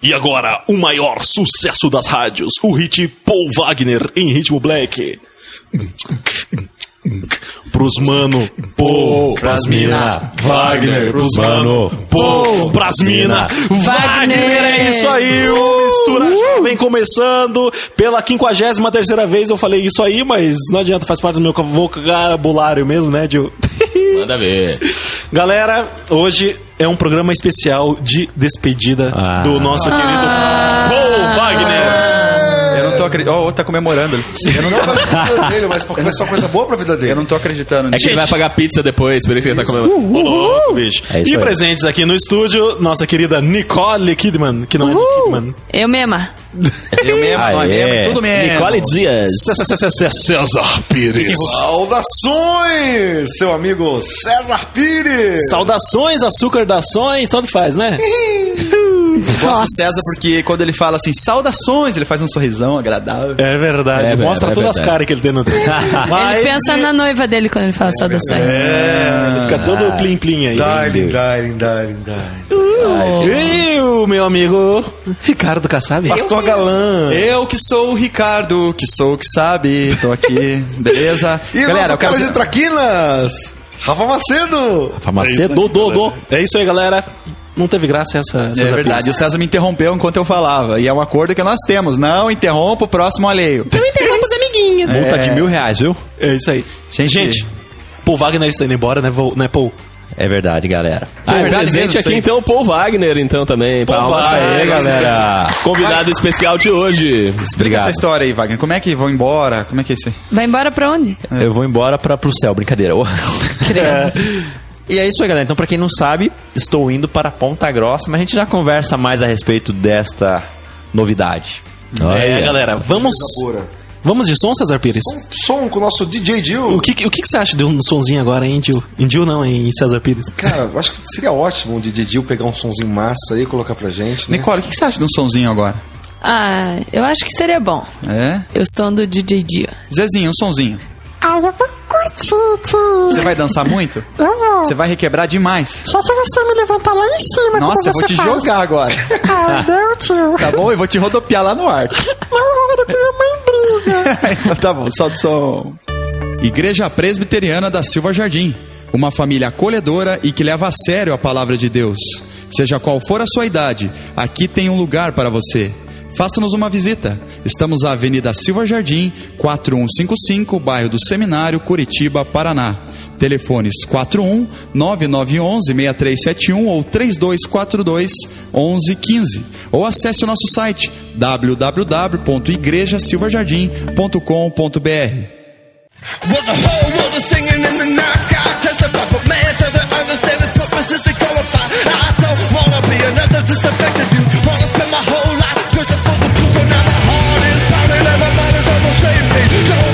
E agora, o maior sucesso das rádios, o hit Paul Wagner em ritmo black. Pros mano, Paul, pras mina, Wagner, pros mano, Paul, pras mina, Wagner, é isso aí, o Mistura vem começando pela 53 terceira vez eu falei isso aí, mas não adianta, faz parte do meu vocabulário mesmo, né, Gil? Manda ver. Galera, hoje é um programa especial de despedida Ah. do nosso querido Paul Wagner. Tô acreditando. Ó, o outro tá comemorando ali. Eu não, pra vida dele, mas pra começar uma coisa boa pra vida dele. eu não tô acreditando É nisso. que ele vai pagar pizza depois, por isso que ele tá comendo. Ô, louco, bicho. É isso e aí. presentes aqui no estúdio, nossa querida Nicole Kidman, que não é Uhul. Kidman. Eu mesma. Eu mesmo, não é mesmo, tudo mesmo. Nicole Dias. César Pires. Saudações, seu amigo César Pires. Saudações, açúcar dações, tanto faz, né? Eu gosto do César porque quando ele fala assim, saudações, ele faz um sorrisão agradável. É verdade, É, mostra é todas as verdade. caras que ele tem no dedo. Mas- Ele pensa na noiva dele quando ele fala saudações. É, ele fica todo plim-plim aí. Darling, darling, darling, darling. E o meu amigo Ricardo Kassab. Pastor Galã. Eu que sou o Ricardo, que sou o que sabe, tô aqui, beleza? E Galera, eu quero cara de. Traquinas, Rafa Macedo. Macedo, do, do, do. É isso aí, galera. Não teve graça essa. É César verdade, Pires. o César me interrompeu enquanto eu falava. E é um acordo que nós temos. Não interrompa o próximo alheio. Multa de mil reais, viu? É isso aí. Gente- Gente, Paul Wagner está indo embora, né, né Paul? É verdade, galera. Ah, é verdade presente mesmo, aqui aí. então o Paul Wagner, então também. Paul Palmas Wagner, ele, galera. Convidado especial de hoje. Explica Obrigado. essa história aí, Wagner. Como é que vão embora? Como é que é isso aí? Vai embora pra onde? Eu vou embora pra, pro céu, brincadeira. e é isso aí, galera. Então, pra quem não sabe, estou indo para Ponta Grossa, mas a gente já conversa mais a respeito desta novidade. É, galera, vamos. Vamos de som, César Pires? Som com o nosso DJ Jill. O que, o que, você acha de um sonzinho agora, hein, Gil? Em Gil não, em César Pires. Cara, eu acho que seria ótimo o DJ Jill pegar um sonzinho massa aí e colocar pra gente. Né? Nicole, o que você acha de um sonzinho agora? Ah, eu acho que seria bom. É? Eu sou do DJ Dia. Zezinho, um sonzinho. Ai, eu Você vai dançar muito? Eu vou. Você vai requebrar demais. Só se você me levantar lá em cima, Nossa, eu vou te faz. jogar agora. Ai, não, tio. Tá bom? Eu vou te rodopiar lá no ar. Não roda que minha mãe briga. então tá bom, solta o som. Igreja Presbiteriana da Silva Jardim. Uma família acolhedora e que leva a sério a palavra de Deus. Seja qual for a sua idade, aqui tem um lugar para você. Faça-nos uma visita. Estamos na Avenida Silva Jardim, 4155, bairro do Seminário, Curitiba, Paraná. Telefones 41 9911 6371 ou 3242 1115. Ou acesse o nosso site www.igrejasilvajardim.com.br. Don't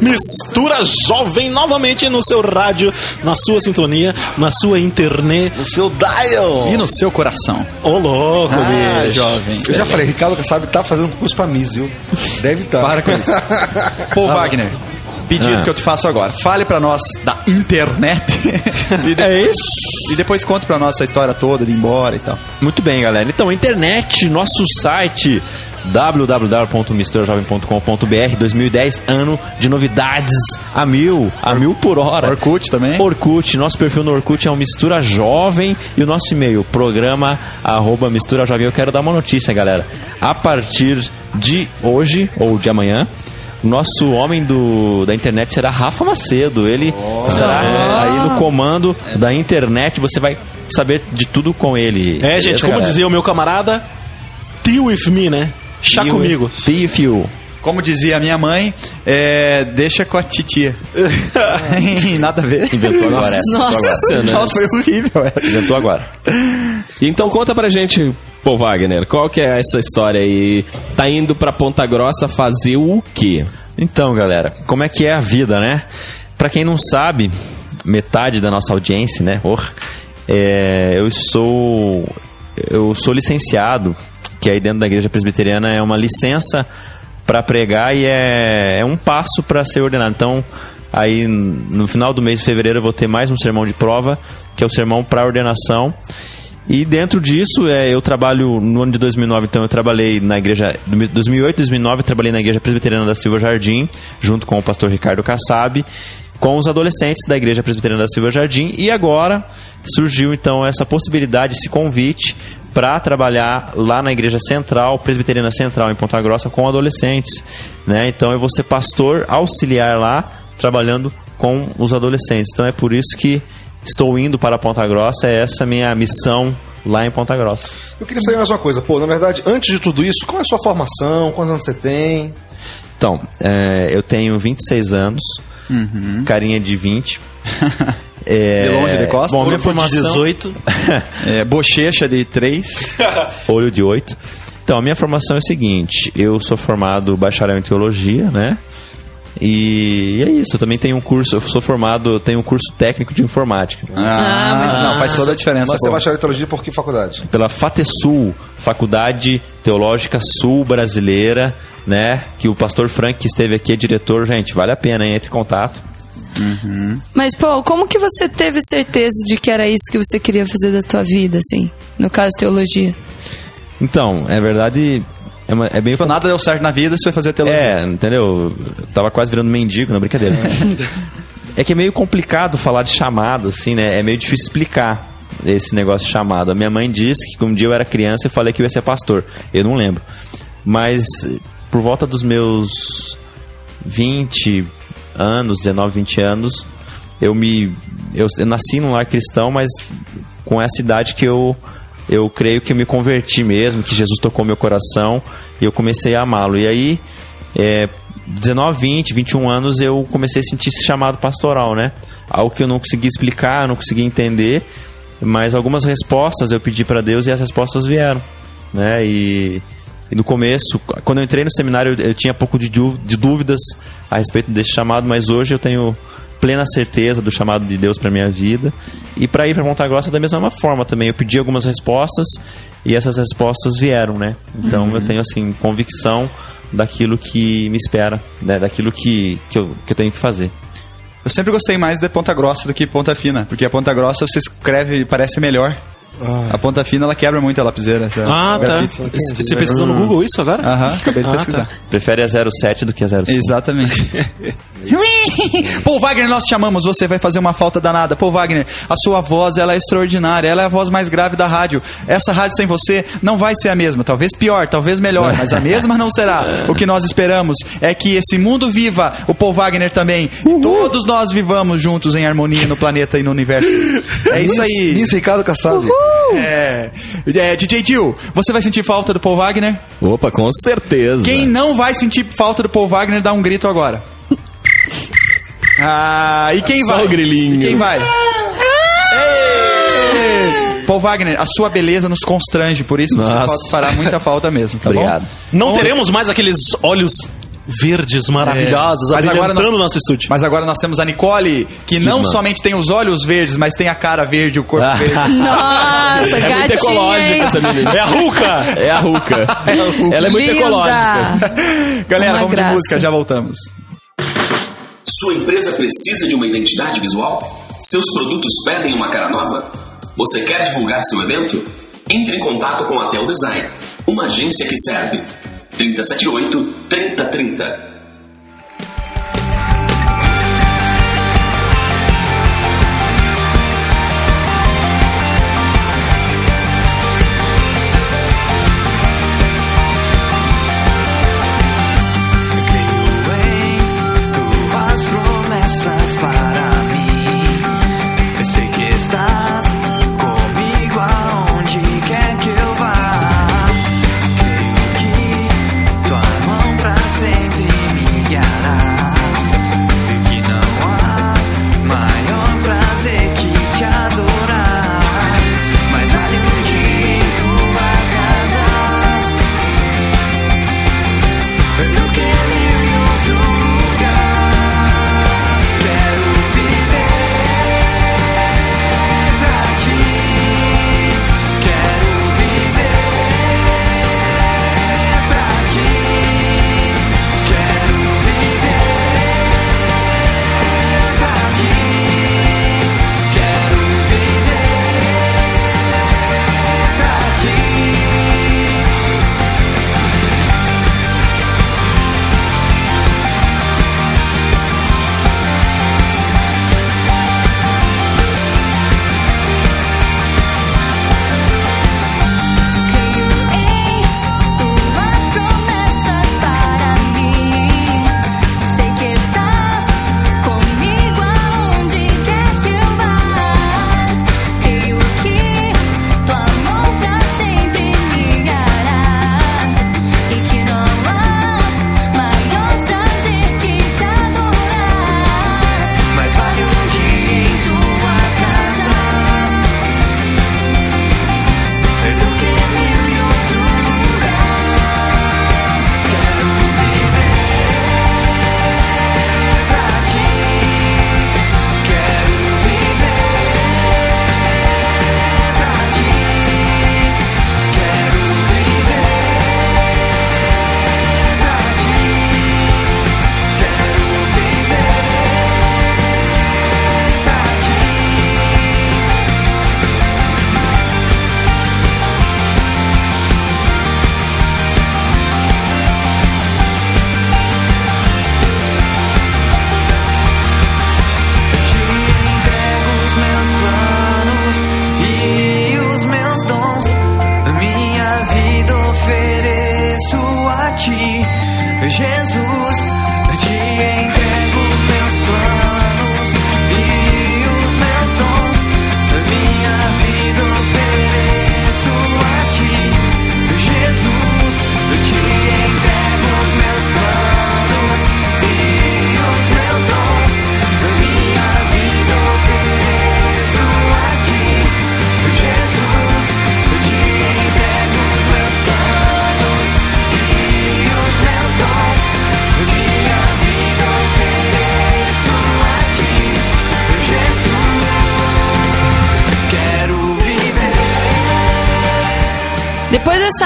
Mistura Jovem novamente no seu rádio, na sua sintonia, na sua internet. O seu dial. E no seu coração. Ô, louco, Ah, bicho. jovem. Eu já falei, Ricardo Kassab tá fazendo concurso pra Miss, viu? Deve estar. Para com isso. Paul Wagner, pedido Ah. que eu te faço agora. Fale pra nós da internet. e, de- É isso. e depois conte pra nós essa história toda de ir embora e tal. Muito bem, galera. Então, internet, nosso site www.misturajovem.com.br 2010, ano de novidades a mil, a mil por hora. Orkut também. Orkut, nosso perfil no Orkut é o Mistura Jovem e o nosso e-mail, programa arroba Mistura Jovem. Eu quero dar uma notícia, galera. A partir de hoje ou de amanhã, o nosso homem do, da internet será Rafa Macedo. Ele estará aí no comando da internet. Você vai saber de tudo com ele. É, gente, Beleza, como galera? dizia o meu camarada, deal with me, né? Chá comigo. You. Como dizia a minha mãe, é, deixa com a titia. Nada a ver. Inventou agora essa. Agora. Nossa, foi horrível essa. Inventou agora. Então conta pra gente, Paul Wagner, qual que é essa história aí? Tá indo pra Ponta Grossa fazer o quê? Então, galera, como é que é a vida, né? Pra quem não sabe, metade da nossa audiência, né? Or, é, eu estou. Eu sou licenciado, que aí dentro da igreja presbiteriana é uma licença para pregar e é, é um passo para ser ordenado. Então, aí no final do mês de fevereiro eu vou ter mais um sermão de prova, que é o sermão para ordenação. E dentro disso, é, eu trabalho no ano de 2009, então eu trabalhei na igreja, 2008 2009, eu trabalhei na igreja presbiteriana da Silva Jardim, junto com o pastor Ricardo Kassab, com os adolescentes da igreja presbiteriana da Silva Jardim, e agora surgiu então essa possibilidade, esse convite para trabalhar lá na igreja central, presbiteriana central em Ponta Grossa com adolescentes, né? Então eu vou ser pastor auxiliar lá, trabalhando com os adolescentes. Então é por isso que estou indo para Ponta Grossa, é essa minha missão lá em Ponta Grossa. Eu queria saber mais uma coisa. Pô, na verdade, antes de tudo isso, qual é a sua formação? Quantos anos você tem? Então, é, eu tenho 26 anos, carinha de 20. É, De longe, de costas? Bom, minha Grupo de formação... 18. É, bochecha de três. Olho de 8. Então, a minha formação é a seguinte: eu sou formado bacharel em teologia, né? E é isso, eu também tenho um curso, eu sou formado, eu tenho um curso técnico de informática. Ah, não, faz toda a diferença. Mas você pô. vai achar teologia por que faculdade? Pela FATESUL, Faculdade Teológica Sul Brasileira, né? Que o pastor Frank que esteve aqui é diretor, gente, vale a pena, hein? entre em contato. Mas, pô, como que você teve certeza de que era isso que você queria fazer da tua vida, assim? No caso, teologia. Então, é verdade, é, uma, é meio Tipo, nada deu certo na vida, você vai fazer teologia. É, entendeu? Eu tava quase virando mendigo, não brincadeira. é que é meio complicado falar de chamado, assim, né? É meio difícil explicar esse negócio de chamado. A minha mãe disse que um dia eu era criança e falei que eu ia ser pastor. Eu não lembro. Mas por volta dos meus 20 anos, 19, 20 anos, eu me. Eu, eu nasci num lar cristão, mas com essa idade que eu eu creio que eu me converti mesmo, que Jesus tocou meu coração e eu comecei a amá-lo. E aí, é, 19, 20, 21 anos, eu comecei a sentir esse chamado pastoral, né? Algo que eu não conseguia explicar, não conseguia entender, mas algumas respostas eu pedi para Deus e as respostas vieram, né? E, e no começo, quando eu entrei no seminário, eu, eu tinha pouco de, dú- de dúvidas a respeito desse chamado, mas hoje eu tenho plena certeza do chamado de Deus para minha vida. E para ir para Ponta Grossa da mesma forma também. Eu pedi algumas respostas e essas respostas vieram, né? Então eu tenho assim convicção daquilo que me espera, né? Daquilo que, que, eu, que eu tenho que fazer. Eu sempre gostei mais de Ponta Grossa do que Ponta Fina, porque a Ponta Grossa você escreve e parece melhor. A Ponta Fina ela quebra muito a lapiseira. essa Ah, tá. Você pesquisou no Google isso agora? Aham, acabei de Ah, pesquisar. Prefere a 07 do que a 05. Exatamente. Paul Wagner, nós te chamamos, você vai fazer uma falta danada. Paul Wagner, a sua voz ela é extraordinária, ela é a voz mais grave da rádio. Essa rádio sem você não vai ser a mesma, talvez pior, talvez melhor, mas a mesma não será. O que nós esperamos é que esse mundo viva, o Paul Wagner também, e todos nós vivamos juntos em harmonia no planeta e no universo. É isso aí. Miss Ricardo Kassab. É, é, DJ Jill, você vai sentir falta do Paul Wagner? Opa, com certeza. Quem não vai sentir falta do Paul Wagner, dá um grito agora. Ah, e quem Só vai? o grilinho. E quem vai? Paul Wagner, a sua beleza nos constrange, por isso você Nossa. pode parar muita falta mesmo, tá Obrigado. bom? Não teremos mais aqueles olhos verdes maravilhosas É. Mas agora abrilhantando nós- o nosso estúdio. Mas agora nós temos a Nicole, que não mano. somente tem os olhos verdes, mas tem a cara verde e o corpo verde. Nossa, É muito gatinha, ecológica hein? essa menina. É a Ruka! É a Ruka. Ela é muito Linda. ecológica. Galera, Uma vamos graça. de música, já voltamos. Sua empresa precisa de uma identidade visual? Seus produtos pedem uma cara nova? Você quer divulgar seu evento? Entre em contato com a Tel Design, uma agência que serve. 378 3030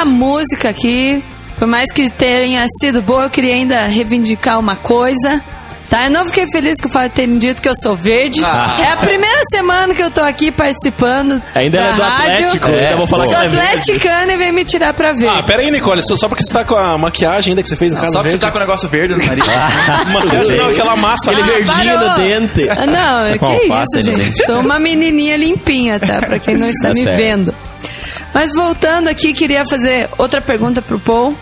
Música aqui, por mais que tenha sido boa, eu queria ainda reivindicar uma coisa. Tá? Eu não fiquei feliz com o fato de terem dito que eu sou verde. Ah. É a primeira semana que eu tô aqui participando. Ainda da ela é do rádio. Atlético, ainda vou falar Sou que é verde. atleticana e vem me tirar pra ver. Ah, pera aí, Nicole. Só, só porque você tá com a maquiagem ainda que você fez em casa Só que você tá com o negócio verde no nariz. Maquiagem não, aquela massa. Aquele verdinho parou. no dente. Ah, Não, com que isso, gente. Sou uma menininha limpinha, tá? Pra quem não está Tá me certo. vendo. Mas voltando aqui, queria fazer outra pergunta pro Paul.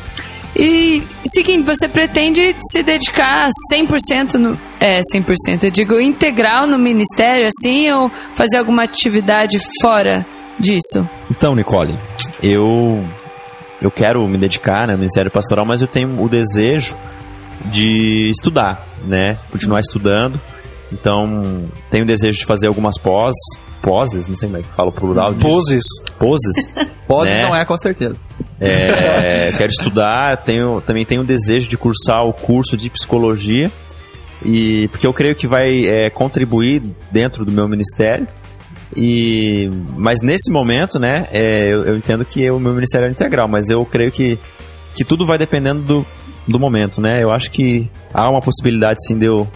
E seguinte, você pretende se dedicar 100% no é 100%, eu digo integral no ministério assim ou fazer alguma atividade fora disso? Então, Nicole, eu eu quero me dedicar né, no Ministério Pastoral, mas eu tenho o desejo de estudar, né? Continuar estudando. Então, tenho o desejo de fazer algumas pós, poses, não sei como é que fala o plural disso. Poses. Poses. Pode né? não é, com certeza. É, quero estudar, tenho, também tenho o desejo de cursar o curso de psicologia, e porque eu creio que vai é, contribuir dentro do meu ministério. E, mas nesse momento, né, é, eu, eu entendo que o meu ministério é integral, mas eu creio que, que tudo vai dependendo do, do momento, né? Eu acho que há uma possibilidade sim de eu,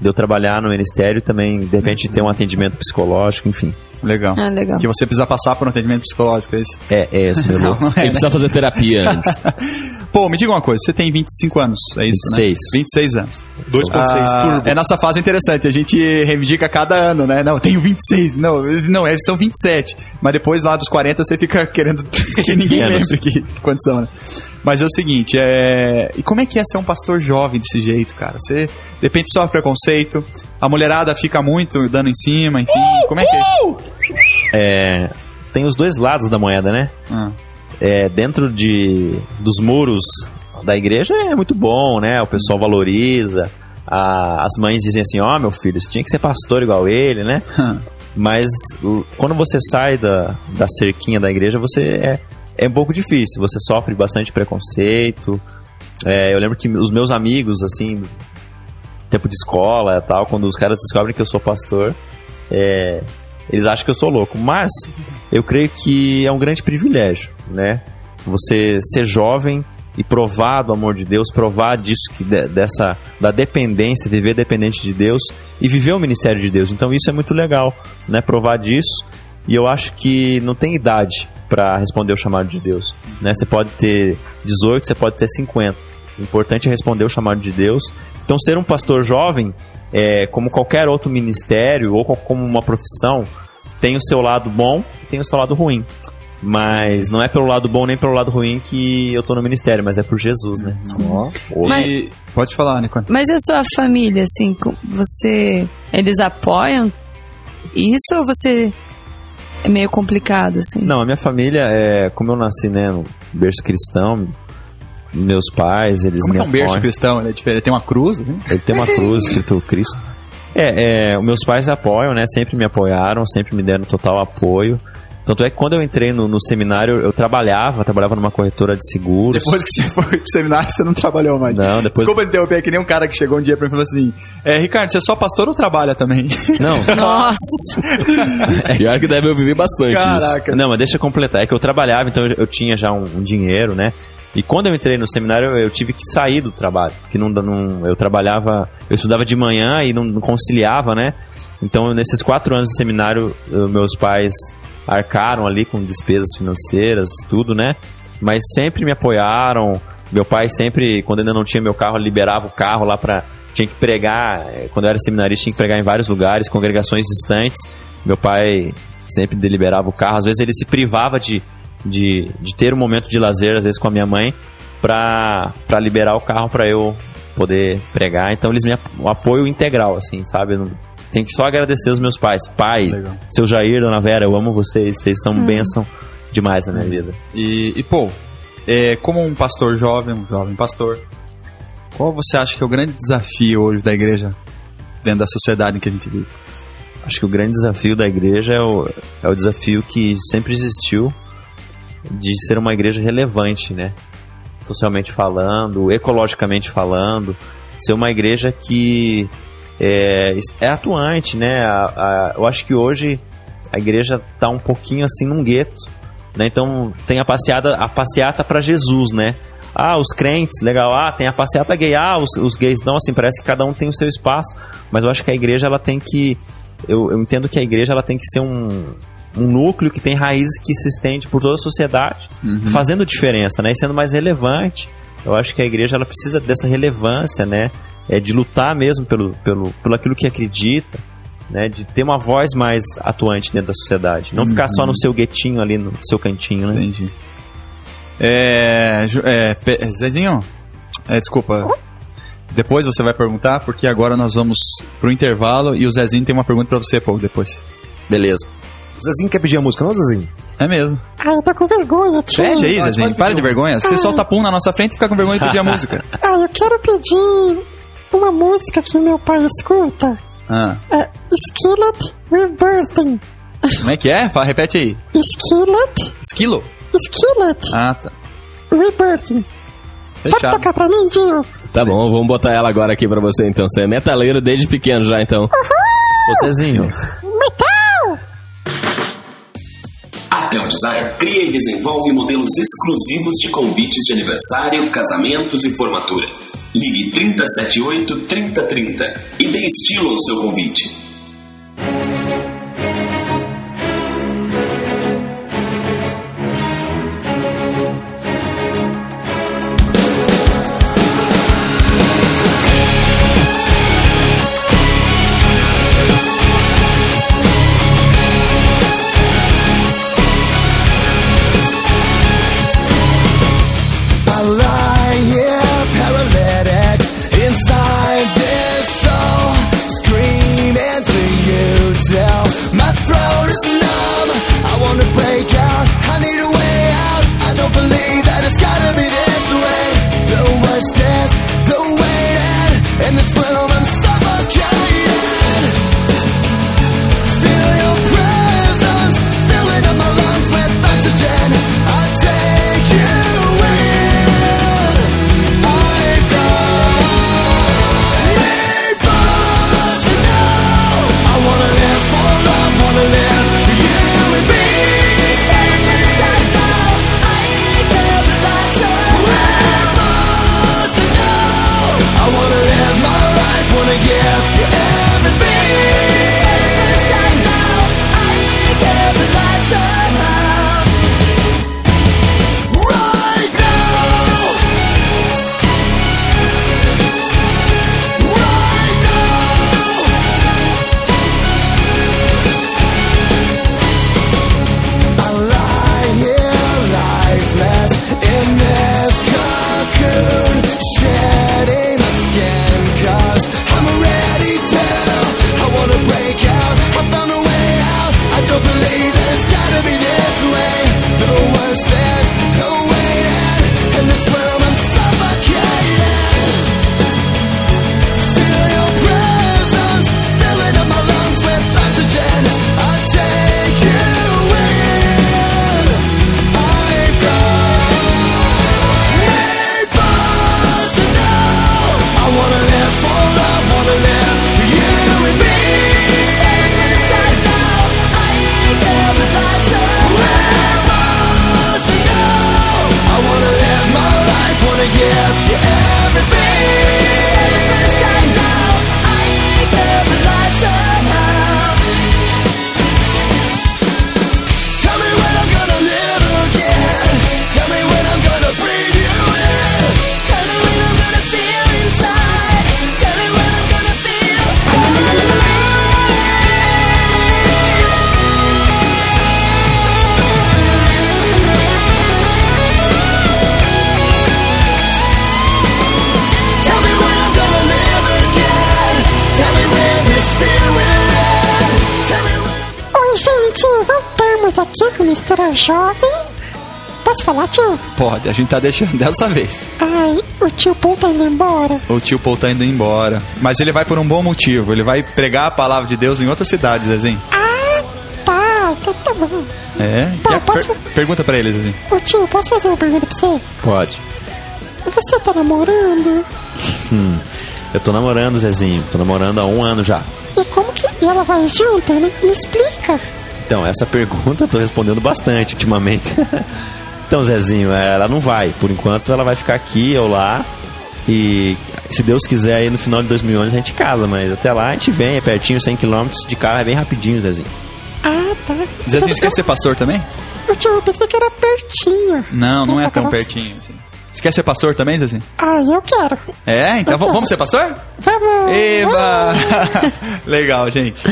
de eu trabalhar no ministério também, de repente, ter um atendimento psicológico, enfim. Legal. Ah, legal. Que você precisa passar por um atendimento psicológico, é isso? É, é esse meu Não, não é, Ele né? precisa fazer terapia antes. Pô, me diga uma coisa, você tem 25 anos, é isso, 26. né? 26 anos. 2.6 Ah, turbo. É nossa fase interessante, a gente reivindica cada ano, né? Não, eu tenho 26, não, não, é, são 27. Mas depois lá dos 40 você fica querendo que ninguém lembre que quantos são, né? Mas é o seguinte, é... e como é que é ser um pastor jovem desse jeito, cara? Você, de repente, sofre preconceito, a mulherada fica muito dando em cima, enfim, como é que é isso? É, tem os dois lados da moeda, né? Ah, é, dentro de, dos muros da igreja é muito bom, né? O pessoal valoriza. A- as mães dizem assim: Ó, meu filho, você tinha que ser pastor igual ele, né? Mas quando você sai da, da cerquinha da igreja, você é, é um pouco difícil. Você sofre bastante preconceito. É, eu lembro que os meus amigos, assim, tempo de escola e tal, quando os caras descobrem que eu sou pastor, é, eles acham que eu sou louco. Mas eu creio que é um grande privilégio, né? Você ser jovem e provar do amor de Deus, provar disso que de- dessa da dependência, viver dependente de Deus e viver o ministério de Deus. Então isso é muito legal, né? Provar disso. E eu acho que não tem idade para responder o chamado de Deus, né? Você pode ter 18, você pode ter 50. O importante é responder o chamado de Deus. Então ser um pastor jovem, é, como qualquer outro ministério ou co- como uma profissão, tem o seu lado bom e tem o seu lado ruim. Mas não é pelo lado bom nem pelo lado ruim que eu tô no ministério, mas é por Jesus, né? Mas- E- Pode falar, Nicole. Mas e a sua família, assim, você. Eles apoiam isso ou você é meio complicado, assim? Não, a minha família, é, como eu nasci né, no berço cristão, meus pais, eles Como me que é um berço apoiam. cristão? Ele é diferente, tem uma cruz, né? Ele tem uma cruz escrito Cristo. É, é, os meus pais apoiam, né? Sempre me apoiaram, sempre me deram total apoio. Tanto é que quando eu entrei no, no seminário, eu trabalhava, trabalhava numa corretora de seguros. Depois que você foi pro seminário, você não trabalhou mais. Não, depois- Desculpa interromper, é que nem um cara que chegou um dia pra mim e falou assim: é, Ricardo, você é só pastor ou trabalha também? Não, Nossa! Pior que deve ouvir bastante isso. Caraca. Não, mas deixa eu completar. É que eu trabalhava, então eu, eu tinha já um, um dinheiro, né? E quando eu entrei no seminário, eu, eu tive que sair do trabalho. Que não, não, eu trabalhava, eu estudava de manhã e não, não conciliava, né? Então, nesses quatro anos de seminário, eu- meus pais arcaram ali com despesas financeiras, tudo, né? Mas sempre me apoiaram. Meu pai sempre, quando ainda não tinha meu carro, liberava o carro lá pra. Tinha que pregar, eh, quando eu era seminarista, tinha que pregar em vários lugares, congregações distantes. Meu pai sempre deliberava o carro. Às vezes ele se privava de, de, de ter um momento de lazer, às vezes com a minha mãe, pra liberar o carro pra eu poder pregar. Então eles me um apoio integral, assim, sabe? Eu não- tenho que só agradecer os meus pais. Pai, Legal. seu Jair, dona Vera, eu amo vocês. Vocês são bênção demais na minha vida. E, e pô, é, como um pastor jovem, um jovem pastor, qual você acha que é o grande desafio hoje da igreja dentro da sociedade em que a gente vive? Acho que o grande desafio da igreja é o, é o desafio que sempre existiu de ser uma igreja relevante, né? Socialmente falando, ecologicamente falando, ser uma igreja que é, é atuante, né? A- a- eu acho que hoje a igreja está um pouquinho assim num gueto, né? Então tem a passeada, a passeata para Jesus, né? Ah, os crentes, legal. Ah, tem a passeata gay. Ah, os, os gays. Não, assim, parece que cada um tem o seu espaço. Mas eu acho que a igreja, ela tem que... Eu, eu entendo que a igreja, ela tem que ser um, um núcleo que tem raízes que se estende por toda a sociedade, fazendo diferença, né? E sendo mais relevante. Eu acho que a igreja, ela precisa dessa relevância, né? É, de lutar mesmo pelo, pelo, pelo aquilo que acredita, né? De ter uma voz mais atuante dentro da sociedade. Não ficar só no seu guetinho ali, no seu cantinho, né? Entendi. É, é, Zezinho, é, desculpa. Depois você vai perguntar, porque agora nós vamos pro intervalo e o Zezinho tem uma pergunta pra você, pô, depois. Beleza. Zezinho quer pedir a música, não, Zezinho? É mesmo. Ai, eu tô com vergonha, tio. Pede aí, Zezinho. Para de vergonha. Você solta pum na nossa frente e fica com vergonha de pedir a música. Ai, eu quero pedir uma música que meu pai escuta. Ah, É Skillet with Birthing. Como é que é? Fala, repete aí. Skillet. Esquilo? Skillet. Ah, tá. Rebirthing. Pode Fechado. tocar pra mim, Dio? Tá bom, vamos botar ela agora aqui pra você então. Você é metaleiro desde pequeno já, então. Ô Zezinho, Metal! A Tel Design cria e desenvolve modelos exclusivos de convites de aniversário, casamentos e formatura. Ligue 3078 3030 e dê estilo ao seu convite. Jovem. Posso falar, tio? Pode, a gente tá deixando dessa vez. Ai, o tio Paul tá indo embora. O tio Paul tá indo embora. Mas ele vai por um bom motivo. Ele vai pregar a palavra de Deus em outra cidade, Zezinho. Ah, tá, então tá bom. É? Tá, posso- per- pergunta pra ele, Zezinho. Ô tio, posso fazer uma pergunta pra você? pode. Você tá namorando? Hum, eu tô namorando, Zezinho. Tô namorando há um ano já. E como que ela vai junto? Me, me explica. Então, essa pergunta eu tô respondendo bastante ultimamente. então, Zezinho, ela não vai. Por enquanto, ela vai ficar aqui ou lá. E se Deus quiser, aí no final de 2011 a gente casa. Mas até lá a gente vem, é pertinho, 100 km de carro, é bem rapidinho, Zezinho. Ah, tá. Zezinho, você quer ser pastor também? Eu pensei que era pertinho. Não, não é tão pertinho. assim. Você quer ser pastor também, Zezinho? Ah, eu quero. É? Então vamos ser pastor? Vamos. Eba! Legal, gente.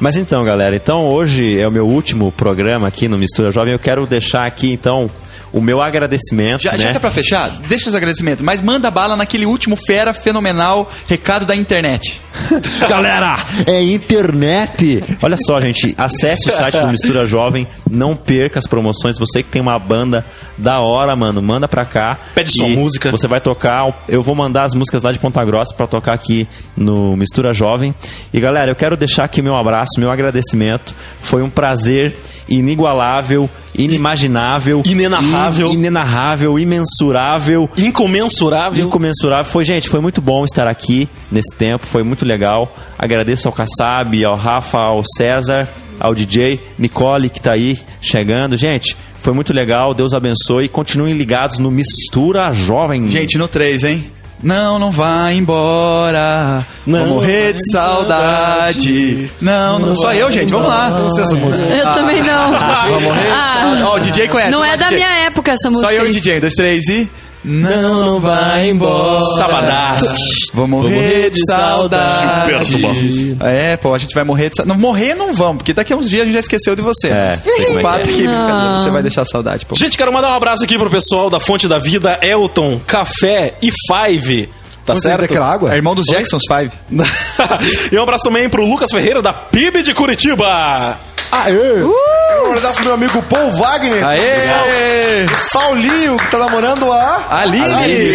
Mas então, galera, então hoje é o meu último programa aqui no Mistura Jovem. Eu quero deixar aqui, então, o meu agradecimento. Já, né? já que é pra fechar, deixa os agradecimentos, mas manda bala naquele último fera fenomenal recado da internet. Galera, é internet. Olha só, gente, acesse o site do Mistura Jovem, não perca as promoções. Você que tem uma banda da hora, mano, manda pra cá. Pede sua música. Você vai tocar, eu vou mandar as músicas lá de Ponta Grossa pra tocar aqui no Mistura Jovem. E galera, eu quero deixar aqui meu abraço, meu agradecimento. Foi um prazer inigualável, inimaginável, Inenarrável. in- inenarrável, imensurável. Incomensurável. Incomensurável. Foi, gente, foi muito bom estar aqui nesse tempo, foi muito legal. Agradeço ao Kassab, ao Rafa, ao César, ao DJ, Nicole que tá aí chegando. Gente, foi muito legal, Deus abençoe. Continuem ligados no Mistura Jovem. Gente, no 3, hein? Não, não vai embora. Não Vou morrer de saudade. Não, não, só eu, gente. Vamos lá. Não sei essa música. Eu também não. Ah, Ó, o DJ conhece. não é da DJ. minha época essa música. Só eu e o DJ. Um, dois, três e. Não, não vai embora. Sabadaço. Vou morrer de saudade. Gilberto É, pô, a gente vai morrer de saudade. Não, morrer não vamos, porque daqui a uns dias a gente já esqueceu de você. É, sei como é o que fato é. que Não. você vai deixar saudade, pô. Gente, quero mandar um abraço aqui pro pessoal da Fonte da Vida, Elton, Café e Five. Tá certo? daquela água? É irmão dos Jacksons 5. e um abraço também pro Lucas Ferreira da PIB de Curitiba. Aê! Quero mandar abraço pro meu amigo Paul Wagner. Aê! O Saulinho, que tá namorando a... Aline!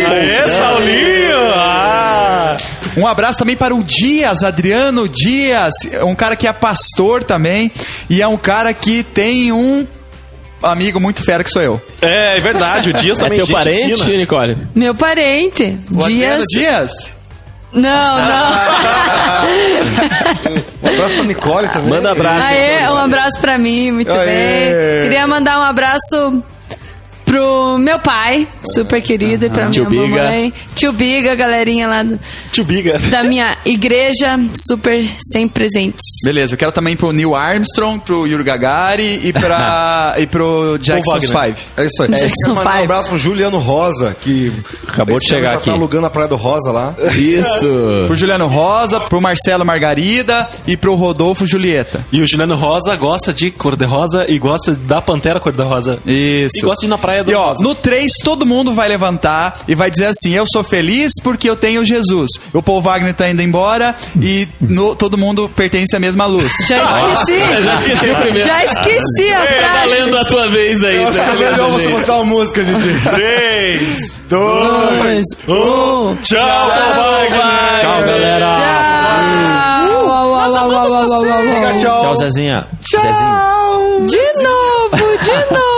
Aê, Saulinho! Ah. Um abraço também para o Dias, Adriano Dias, um cara que é pastor também e é um cara que tem um amigo muito fera que sou eu. É, é verdade, o Dias É também teu gente parente, fina. Nicole? Meu parente. O Adriano Dias. Não, não. Um abraço pra Nicole também. Manda abraço. Aê, um abraço pra mim, muito Aê. bem. Queria mandar um abraço pro meu pai, super querido, e pra Tio minha Biga. mamãe. Tio Biga, galerinha lá do- Tio Biga. da minha igreja, super sem presentes. Beleza, eu quero também pro Neil Armstrong, pro Yuri Gagari e, pra, e pro Jackson Wagner. 5. É isso aí. Jackson Quero mandar um Five. abraço pro Juliano Rosa, que... Acabou de esse ano chegar já aqui. tá alugando a Praia do Rosa lá. Isso. Pro Juliano Rosa, pro Marcelo Margarida e pro Rodolfo Julieta. E o Juliano Rosa gosta de cor-de-rosa e gosta da Pantera cor-de-rosa. Isso. E gosta de ir na praia do E ó, no 3 todo mundo vai levantar e vai dizer assim: Eu sou feliz porque eu tenho Jesus. O Paul Wagner tá indo embora e no- todo mundo pertence à mesma luz. Já esqueci. Já esqueci o primeiro. Já esqueci a Tá frase. lendo a tua vez aí. Eu acho tá que é lendo melhor a você vez. botar uma música, gente. 3, Dois, 2, 1. Tchau, Wagner. Tchau, galera. Tchau. Uau, uau, uau, uau, uau, uau, uau, uau. Tchau. Tchau, Zezinha. De novo, de novo.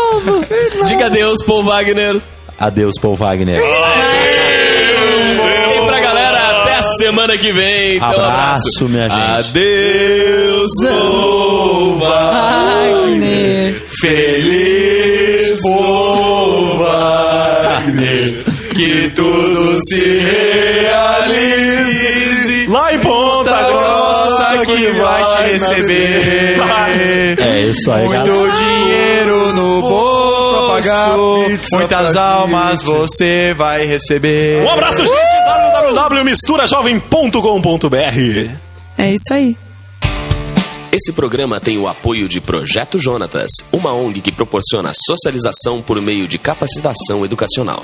Diga adeus, Paul Wagner. Adeus, Paul Wagner. E pra galera, até a semana que vem. Então, Abraço, minha gente. Adeus, Paul Wagner. Feliz Paul Wagner, que tudo se realize. Receber. É isso aí, galera. Muito dinheiro no bolso, pagar pizza muitas pra almas gente. você vai receber. Um abraço, gente. www.misturajovem.com.br É isso aí. Esse programa tem o apoio de Projeto Jonatas, uma ONG que proporciona socialização por meio de capacitação educacional.